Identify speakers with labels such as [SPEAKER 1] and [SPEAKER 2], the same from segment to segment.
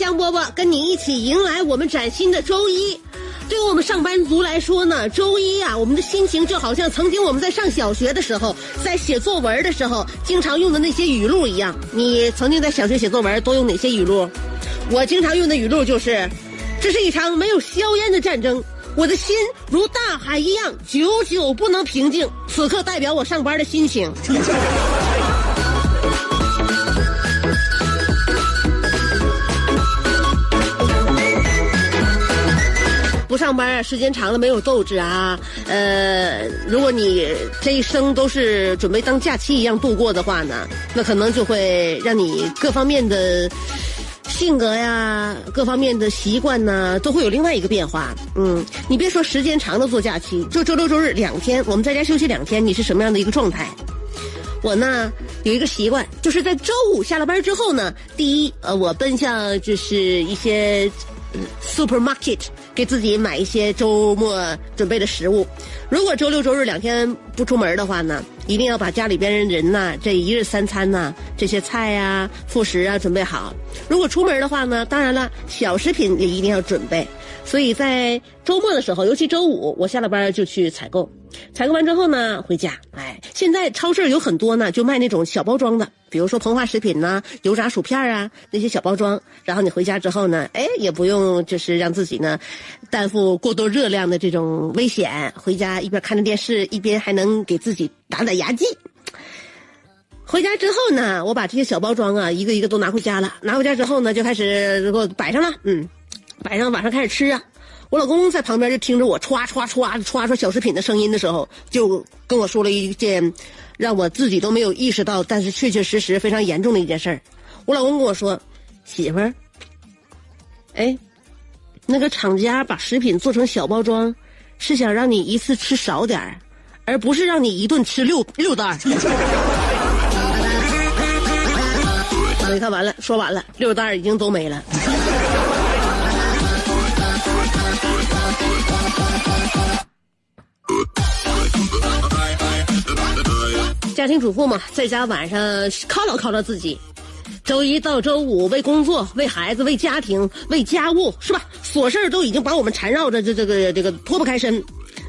[SPEAKER 1] 香饽饽跟你一起迎来我们崭新的周一。对于我们上班族来说呢，周一啊，我们的心情就好像曾经我们在上小学的时候，在写作文的时候经常用的那些语录一样。你曾经在小学写作文都用哪些语录？我经常用的语录就是：“这是一场没有硝烟的战争，我的心如大海一样，久久不能平静。此刻代表我上班的心情。”不上班啊，时间长了没有斗志啊。呃，如果你这一生都是准备当假期一样度过的话呢，那可能就会让你各方面的性格呀、各方面的习惯呢，都会有另外一个变化。嗯，你别说时间长的做假期，就周六周日两天，我们在家休息两天，你是什么样的一个状态？我呢有一个习惯，就是在周五下了班之后呢，第一，呃，我奔向就是一些。supermarket 给自己买一些周末准备的食物。如果周六周日两天不出门的话呢，一定要把家里边人呐这一日三餐呐这些菜呀、副食啊准备好。如果出门的话呢，当然了，小食品也一定要准备。所以在周末的时候，尤其周五，我下了班就去采购。采购完之后呢，回家。哎，现在超市有很多呢，就卖那种小包装的，比如说膨化食品呐、油炸薯片啊那些小包装。然后你回家之后呢，哎，也不用就是让自己呢担负过多热量的这种危险。回家一边看着电视，一边还能给自己打打牙祭。回家之后呢，我把这些小包装啊一个一个都拿回家了。拿回家之后呢，就开始给我摆上了，嗯。摆上晚上开始吃啊，我老公在旁边就听着我歘歘歘歘歘小食品的声音的时候，就跟我说了一件让我自己都没有意识到，但是确确实实非常严重的一件事儿。我老公跟我说：“媳妇儿，哎，那个厂家把食品做成小包装，是想让你一次吃少点儿，而不是让你一顿吃六六袋。”你看完了，说完了，六袋已经都没了。家庭主妇嘛，在家晚上犒劳犒劳自己。周一到周五为工作、为孩子、为家庭、为家务，是吧？琐事儿都已经把我们缠绕着，这这个这个脱不开身。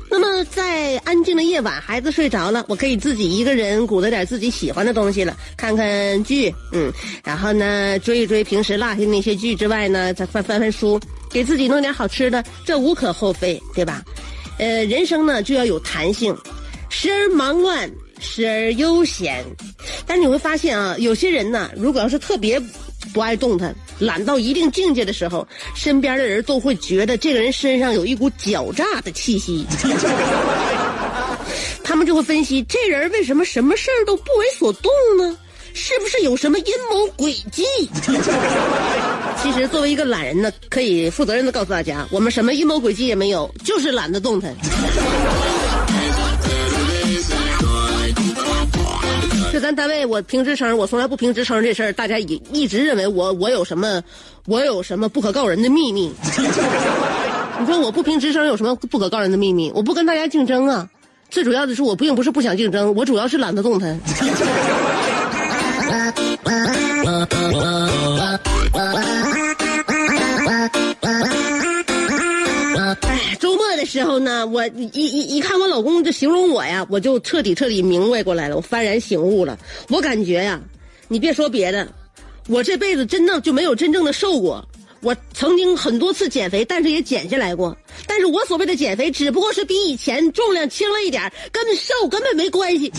[SPEAKER 1] 那么在安静的夜晚，孩子睡着了，我可以自己一个人鼓捣点自己喜欢的东西了，看看剧，嗯，然后呢追一追平时落下那些剧之外呢，再翻翻翻书，给自己弄点好吃的，这无可厚非，对吧？呃，人生呢就要有弹性，时而忙乱。时而悠闲，但是你会发现啊，有些人呢，如果要是特别不爱动弹、懒到一定境界的时候，身边的人都会觉得这个人身上有一股狡诈的气息。他们就会分析，这人为什么什么事儿都不为所动呢？是不是有什么阴谋诡计？其实，作为一个懒人呢，可以负责任的告诉大家，我们什么阴谋诡计也没有，就是懒得动弹。就咱单位，我评职称，我从来不评职称这事儿，大家一一直认为我我有什么，我有什么不可告人的秘密。你说我不评职称有什么不可告人的秘密？我不跟大家竞争啊，最主要的是我并不是不想竞争，我主要是懒得动弹。时候呢，我一一一看我老公这形容我呀，我就彻底彻底明白过来了，我幡然醒悟了。我感觉呀，你别说别的，我这辈子真的就没有真正的瘦过，我曾经很多次减肥，但是也减下来过。但是我所谓的减肥，只不过是比以前重量轻了一点，跟瘦根本没关系。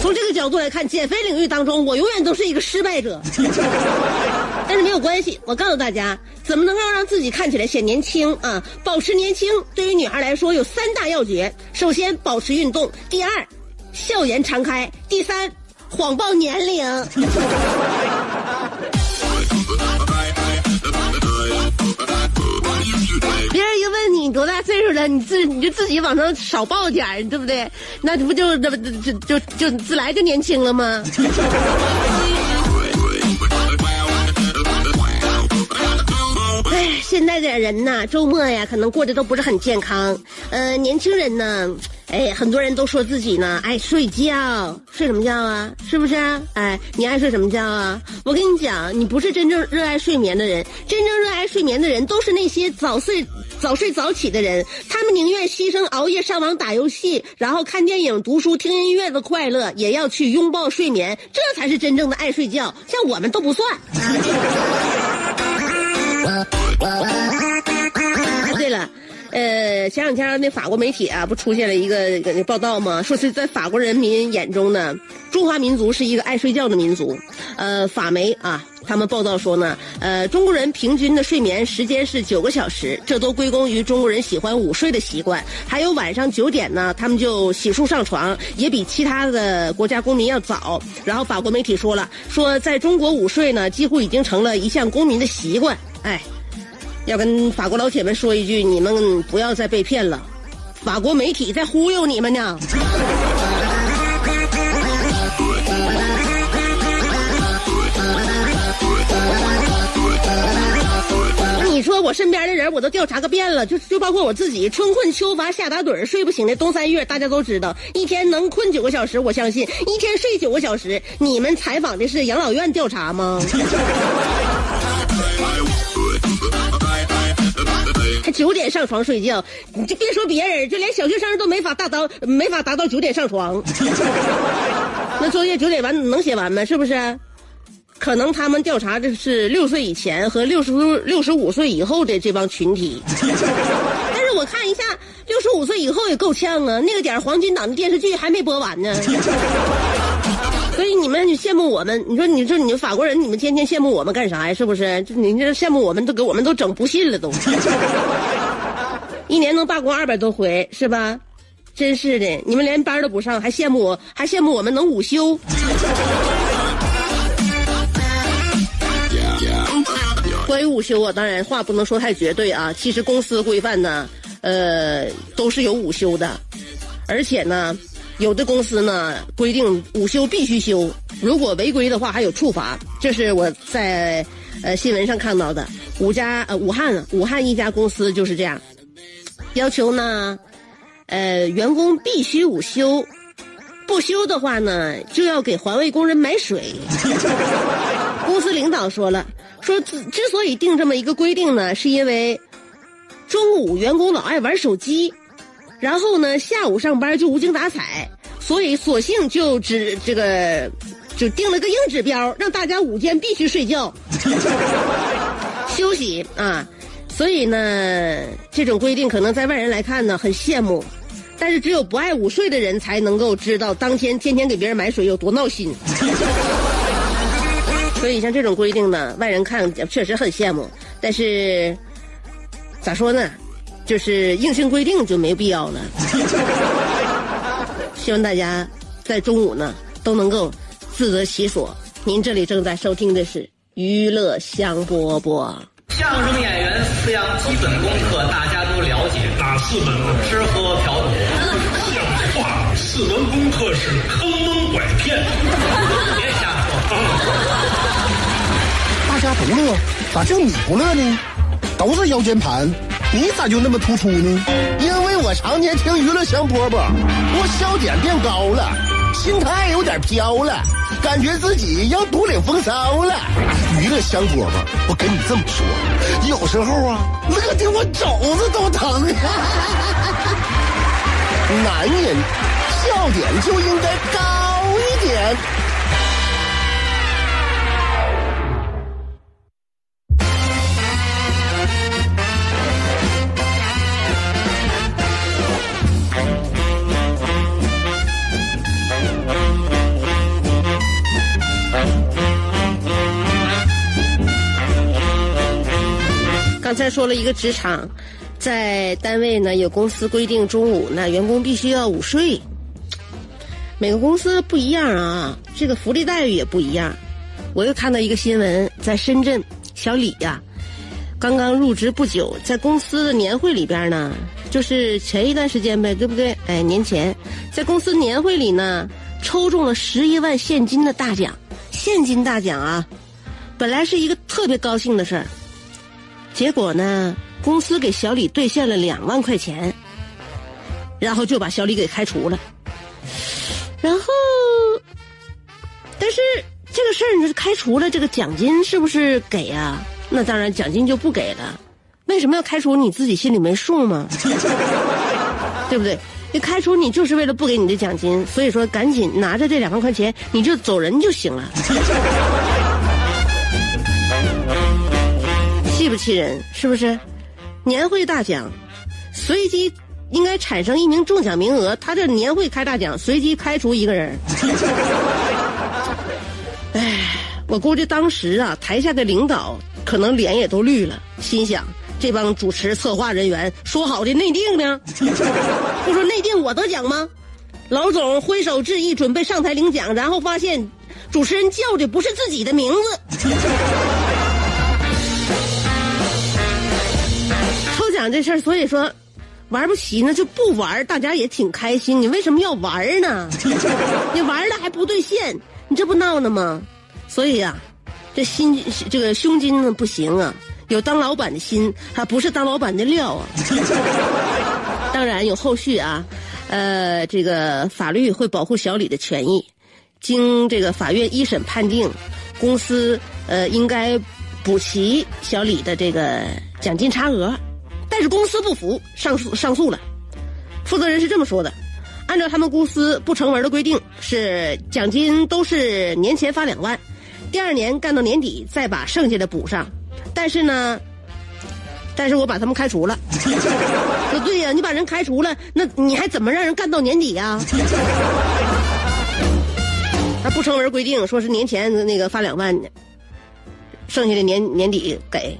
[SPEAKER 1] 从这个角度来看，减肥领域当中，我永远都是一个失败者。但是没有关系，我告诉大家，怎么能够让自己看起来显年轻啊？保持年轻，对于女孩来说有三大要诀：首先，保持运动；第二，笑颜常开；第三，谎报年龄。别人一问你多大岁数了，你自你就自己往上少报点儿，对不对？那不就这不就就就自来就年轻了吗？哎，现在的人呐，周末呀，可能过得都不是很健康。呃，年轻人呢，哎，很多人都说自己呢爱睡觉，睡什么觉啊？是不是？哎，你爱睡什么觉啊？我跟你讲，你不是真正热爱睡眠的人，真正热爱睡眠的人都是那些早睡早睡早起的人，他们宁愿牺牲熬夜上网打游戏，然后看电影、读书、听音乐的快乐，也要去拥抱睡眠，这才是真正的爱睡觉。像我们都不算。呃，前两天那法国媒体啊，不出现了一个那报道吗？说是在法国人民眼中呢，中华民族是一个爱睡觉的民族。呃，法媒啊，他们报道说呢，呃，中国人平均的睡眠时间是九个小时，这都归功于中国人喜欢午睡的习惯。还有晚上九点呢，他们就洗漱上床，也比其他的国家公民要早。然后法国媒体说了，说在中国午睡呢，几乎已经成了一项公民的习惯。哎。要跟法国老铁们说一句，你们不要再被骗了，法国媒体在忽悠你们呢。你说我身边的人我都调查个遍了，就就包括我自己，春困秋乏夏打盹睡不醒的冬三月，大家都知道，一天能困九个小时，我相信一天睡九个小时。你们采访的是养老院调查吗？还九点上床睡觉，你就别说别人，就连小学生都没法达到，没法达到九点上床。那作业九点完能写完吗？是不是？可能他们调查的是六岁以前和六十六十五岁以后的这帮群体。但是我看一下，六十五岁以后也够呛啊，那个点黄金档的电视剧还没播完呢。所以你们羡慕我们，你说你说你们法国人，你们天天羡慕我们干啥呀？是不是？你这羡慕我们都给我们都整不信了都。一年能罢工二百多回是吧？真是的，你们连班都不上，还羡慕我，还羡慕我们能午休。关于午休啊，当然话不能说太绝对啊。其实公司规范呢，呃，都是有午休的，而且呢。有的公司呢规定午休必须休，如果违规的话还有处罚。这是我在呃新闻上看到的。五家呃武汉武汉一家公司就是这样，要求呢，呃员工必须午休，不休的话呢就要给环卫工人买水。公司领导说了，说之之所以定这么一个规定呢，是因为中午员工老爱玩手机。然后呢，下午上班就无精打采，所以索性就只这个，就定了个硬指标，让大家午间必须睡觉，休息啊。所以呢，这种规定可能在外人来看呢很羡慕，但是只有不爱午睡的人才能够知道当天天天给别人买水有多闹心。所以像这种规定呢，外人看确实很羡慕，但是咋说呢？就是硬性规定就没必要了。希望大家在中午呢都能够自得其所。您这里正在收听的是娱乐香饽饽。
[SPEAKER 2] 相声演员四样基本功课大家都了解，
[SPEAKER 3] 哪四门啊？
[SPEAKER 2] 吃喝嫖赌。
[SPEAKER 3] 像话，四门功课是坑蒙拐骗。
[SPEAKER 2] 别瞎说。
[SPEAKER 4] 大家不乐，咋就你不乐呢？都是腰间盘。你咋就那么突出呢？因为我常年听娱乐香饽饽，我笑点变高了，心态有点飘了，感觉自己要独领风骚了。娱乐香饽饽，我跟你这么说，有时候啊，乐的我肘子都疼。男人笑点就应该高一点。
[SPEAKER 1] 再说了一个职场，在单位呢有公司规定中午呢员工必须要午睡。每个公司不一样啊，这个福利待遇也不一样。我又看到一个新闻，在深圳，小李呀、刚刚入职不久，在公司的年会里边呢，就是前一段时间呗，对不对？哎，年前在公司年会里呢，抽中了十一万现金的大奖，现金大奖啊！本来是一个特别高兴的事儿，结果呢，公司给小李兑现了两万块钱，然后就把小李给开除了。然后，但是这个事儿，你开除了这个奖金是不是给啊？那当然，奖金就不给了。为什么要开除？你自己心里没数吗？对不对？你开除你就是为了不给你的奖金，所以说赶紧拿着这两万块钱，你就走人就行了。气不气人？是不是？年会大奖，随机应该产生一名中奖名额。他这年会开大奖，随机开除一个人。哎，我估计当时啊，台下的领导可能脸也都绿了，心想：这帮主持策划人员说好的内定呢？不说内定我得奖吗？老总挥手致意，准备上台领奖，然后发现主持人叫的不是自己的名字。讲这事儿，所以说玩不齐那就不玩，大家也挺开心。你为什么要玩呢？你玩了还不兑现，你这不闹呢吗？所以呀、这心这个胸襟呢不行啊，有当老板的心，还不是当老板的料啊。当然有后续啊，呃，这个法律会保护小李的权益。经这个法院一审判定，公司呃应该补齐小李的这个奖金差额，但是公司不服，上诉上诉了。负责人是这么说的：按照他们公司不成文的规定，是奖金都是年前发两万，第二年干到年底再把剩下的补上。但是呢，但是我把他们开除了。说对呀、你把人开除了，那你还怎么让人干到年底呀、他不成文规定，说是年前那个发两万，剩下的年年底给。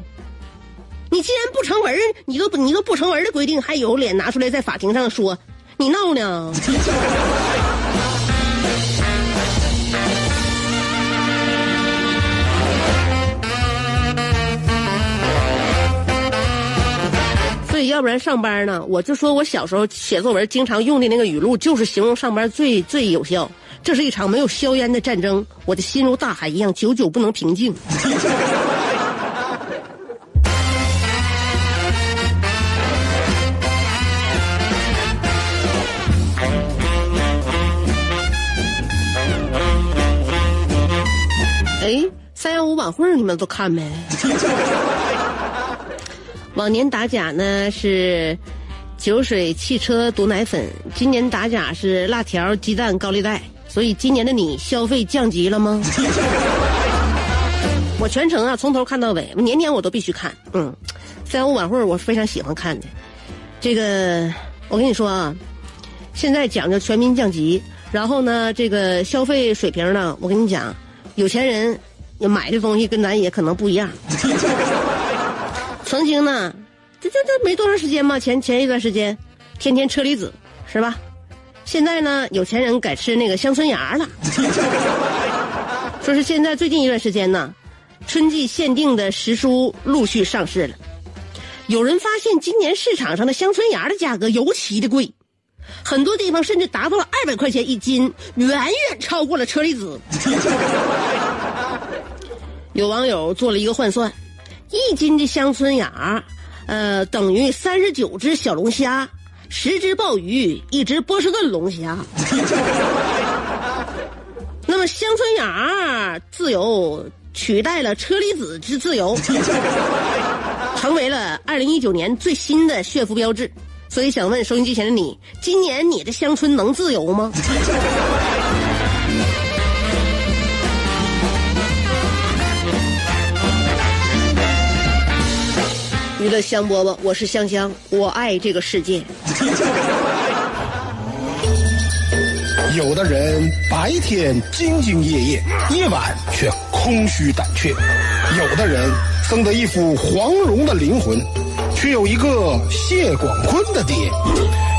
[SPEAKER 1] 你既然不成文，你都你都不成文的规定，还有脸拿出来在法庭上说你闹呢？所以要不然上班呢，我就说我小时候写作文经常用的那个语录，就是形容上班最最有效。这是一场没有硝烟的战争，我的心如大海一样，久久不能平静。三幺五晚会你们都看没？往年打假呢是酒水、汽车、毒奶粉，今年打假是辣条、鸡蛋、高利贷。所以今年的你消费降级了吗？我全程啊从头看到尾，年年我都必须看。嗯，三幺五晚会我非常喜欢看的。这个我跟你说啊，现在讲究全民降级，然后呢，这个消费水平呢，我跟你讲，有钱人你买的东西跟咱也可能不一样。曾经呢，这这这没多长时间嘛，前前一段时间，天天车厘子是吧？现在呢，有钱人改吃那个香椿芽了。说是现在最近一段时间呢，春季限定的时蔬陆续上市了。有人发现今年市场上的香椿芽的价格尤其的贵，很多地方甚至达到了二百块钱一斤，远远超过了车厘子。有网友做了一个换算，一斤的香椿芽，呃，等于三十九只小龙虾。十只鲍鱼，一只波士顿龙虾。那么香椿芽自由取代了车厘子之自由，成为了二零一九年最新的炫富标志。所以想问收音机前的你，今年你的乡村能自由吗？娱乐香饽饽，我是香香，我爱这个世界。
[SPEAKER 4] 有的人白天兢兢业业，夜晚却空虚胆怯；有的人
[SPEAKER 5] 生得一副黄蓉的灵魂，却有一个谢广坤的爹。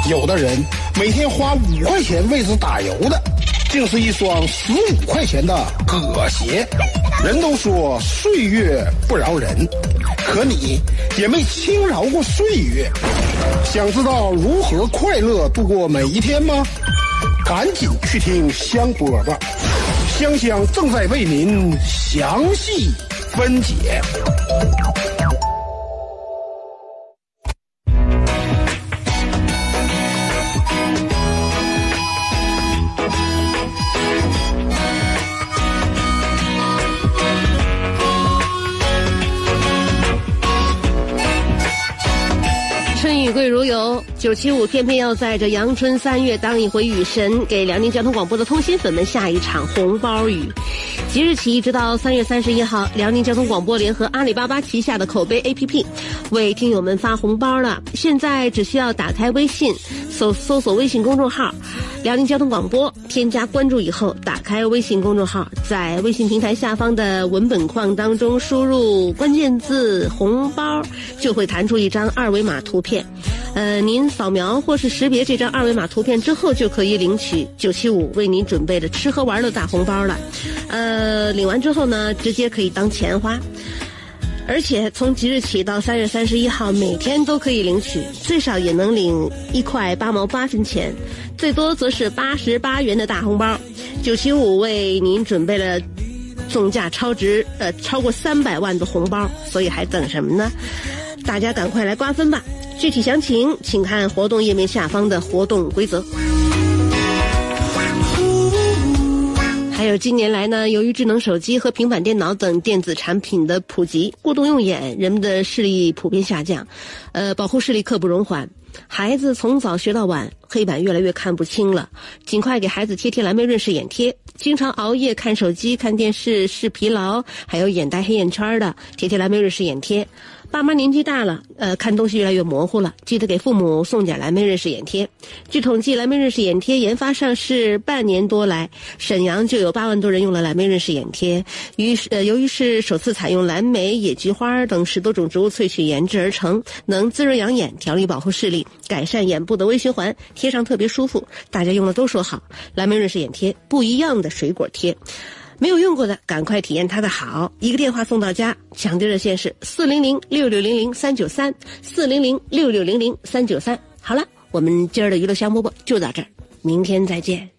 [SPEAKER 5] 有的人每天花五块钱为之打油的，竟是一双十五块钱的葛鞋。人都说岁月不饶人，可你也没轻饶过岁月。想知道如何快乐度过每一天吗？赶紧去听香饽吧，香香正在为您详细分解。
[SPEAKER 1] 贵如油，九七五偏偏要在这阳春三月当一回雨神，给辽宁交通广播的通心粉们下一场红包雨。即日起一直到三月三十一号，辽宁交通广播联合阿里巴巴旗下的口碑 APP 为听友们发红包了。现在只需要打开微信，搜搜索微信公众号“辽宁交通广播”，添加关注以后，打开微信公众号，在微信平台下方的文本框当中输入关键字“红包”，就会弹出一张二维码图片。呃，您扫描或是识别这张二维码图片之后，就可以领取九七五为您准备的吃喝玩乐大红包了。呃，领完之后呢，直接可以当钱花。而且从即日起到三月三十一号，每天都可以领取，最少也能领一块八毛八分钱，最多则是八十八元的大红包。九七五为您准备了总价超值呃超过三百万的红包，所以还等什么呢？大家赶快来瓜分吧！具体详情请看活动页面下方的活动规则。还有近年来呢，由于智能手机和平板电脑等电子产品的普及，过度用眼，人们的视力普遍下降，呃，保护视力刻不容缓。孩子从早学到晚，黑板越来越看不清了，尽快给孩子贴贴蓝莓润视眼贴。经常熬夜看手机、看电视是疲劳，还有眼袋、黑眼圈的，贴贴蓝莓润视眼贴。爸妈年纪大了，呃，看东西越来越模糊了，记得给父母送点蓝莓润视眼贴。据统计，蓝莓润视眼贴研发上市半年多来，沈阳就有八万多人用了蓝莓润视眼贴。于是，呃，由于是首次采用蓝莓、野菊花等十多种植物萃取研制而成，能滋润养眼、调理保护视力、改善眼部的微循环，贴上特别舒服，大家用了都说好。蓝莓润视眼贴，不一样的水果贴。没有用过的，赶快体验它的好！一个电话送到家，抢订热线是四零零六六零零三九三，四零零六六零零三九三。好了，我们今儿的娱乐香饽饽就到这儿，明天再见。